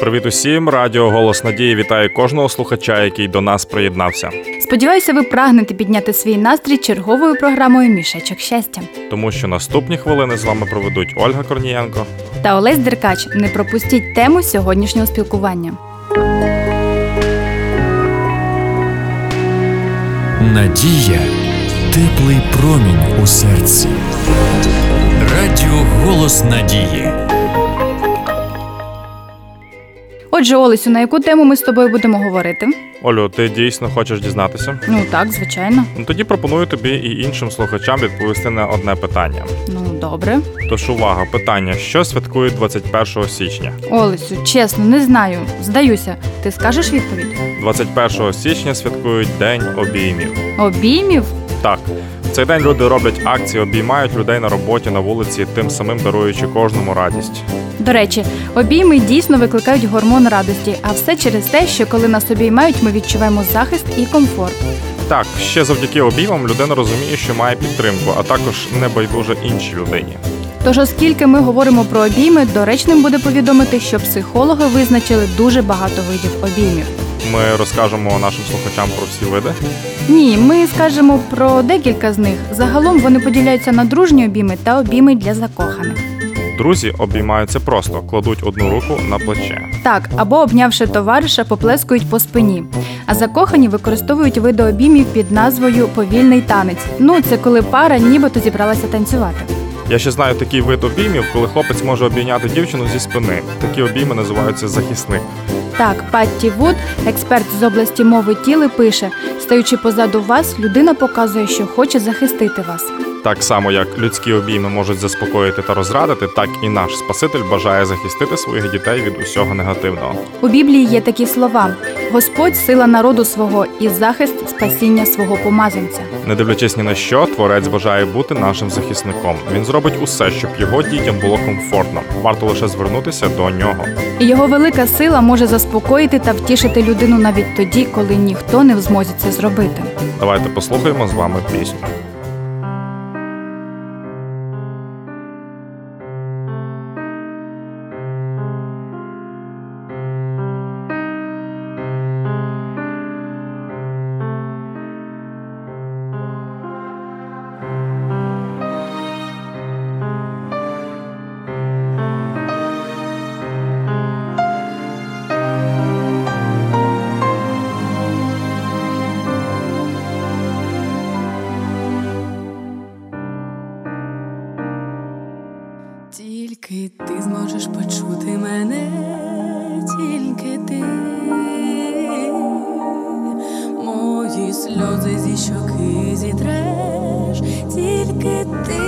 Привіт усім! Радіо Голос Надії вітає кожного слухача, який до нас приєднався. Сподіваюся, ви прагнете підняти свій настрій черговою програмою Мішечок щастя. Тому що наступні хвилини з вами проведуть Ольга Корнієнко. Та Олесь Деркач. Не пропустіть тему сьогоднішнього спілкування. Надія теплий промінь у серці. Радіо Голос Надії. Отже, Олесю, на яку тему ми з тобою будемо говорити? Олю, ти дійсно хочеш дізнатися? Ну так, звичайно. Ну тоді пропоную тобі і іншим слухачам відповісти на одне питання. Ну добре. Тож увага, питання: що святкують 21 січня? Олесю, чесно, не знаю. Здаюся. Ти скажеш відповідь? 21 січня святкують День обіймів. Обіймів? Так, цей день люди роблять акції, обіймають людей на роботі на вулиці, тим самим даруючи кожному радість. До речі, обійми дійсно викликають гормон радості, а все через те, що коли нас обіймають, ми відчуваємо захист і комфорт. Так, ще завдяки обіймам людина розуміє, що має підтримку, а також не байдуже іншій людині. Тож, оскільки ми говоримо про обійми, доречним буде повідомити, що психологи визначили дуже багато видів обіймів. Ми розкажемо нашим слухачам про всі види. Ні, ми скажемо про декілька з них. Загалом вони поділяються на дружні обійми та обійми для закоханих. Друзі обіймаються просто, кладуть одну руку на плече. Так, або обнявши товариша, поплескують по спині. А закохані використовують види обіймів під назвою повільний танець. Ну, це коли пара нібито зібралася танцювати. Я ще знаю такий вид обіймів, коли хлопець може обійняти дівчину зі спини. Такі обійми називаються захисник. Так, Патті Вуд, експерт з області мови тіли, пише: стаючи позаду вас, людина показує, що хоче захистити вас. Так само, як людські обійми можуть заспокоїти та розрадити, так і наш Спаситель бажає захистити своїх дітей від усього негативного. У Біблії є такі слова: Господь сила народу свого і захист спасіння свого помазанця. Не дивлячись ні на що, творець бажає бути нашим захисником. Він зробить усе, щоб його дітям було комфортно. Варто лише звернутися до нього. І його велика сила може заспокоїти та втішити людину навіть тоді, коли ніхто не в змозі це зробити. Давайте послухаємо з вами пісню. Ти зможеш почути мене, тільки ти, мої сльози зі щоки зітреш, тільки ти,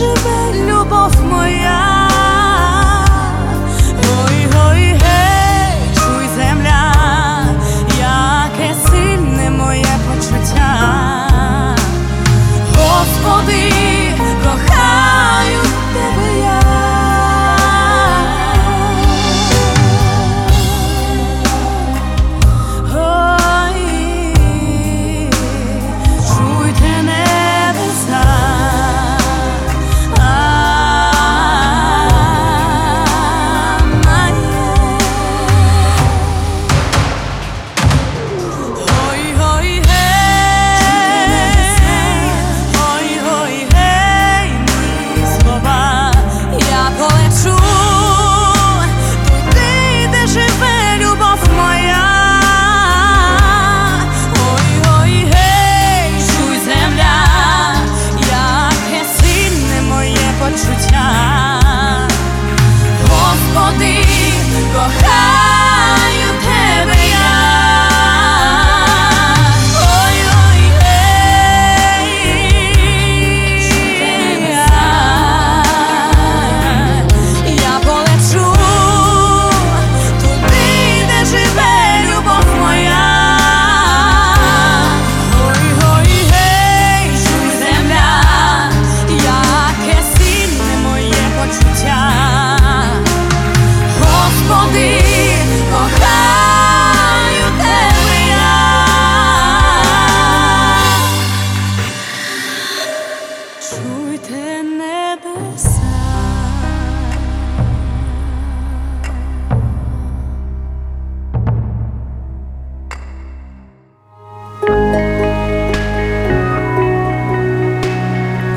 живе любов моя.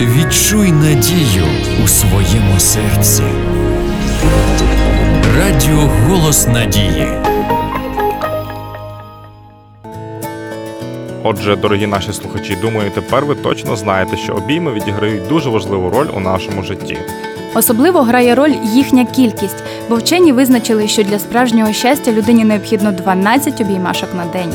Відчуй надію у своєму серці. Радіо Голос Надії. Отже, дорогі наші слухачі, думаю, тепер ви точно знаєте, що обійми відіграють дуже важливу роль у нашому житті. Особливо грає роль їхня кількість, бо вчені визначили, що для справжнього щастя людині необхідно 12 обіймашок на день.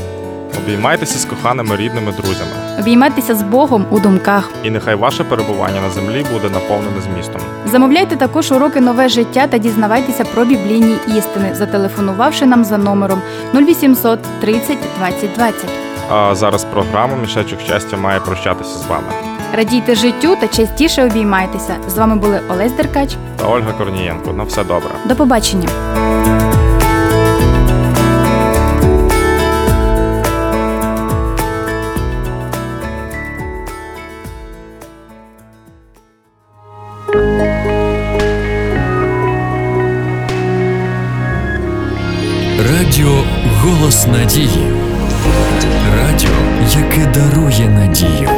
Обіймайтеся з коханими рідними друзями, Обійматися з Богом у думках. і нехай ваше перебування на землі буде наповнене змістом. Замовляйте також уроки нове життя та дізнавайтеся про біблійні істини, зателефонувавши нам за номером 0800 30 20 20. А зараз програма Мішечок щастя має прощатися з вами. Радійте життю та частіше обіймайтеся. З вами були Олесь Деркач. Та Ольга Корнієнко. На все добре. До побачення. Радіо Голос Надії. Радіо, яке дарує надію.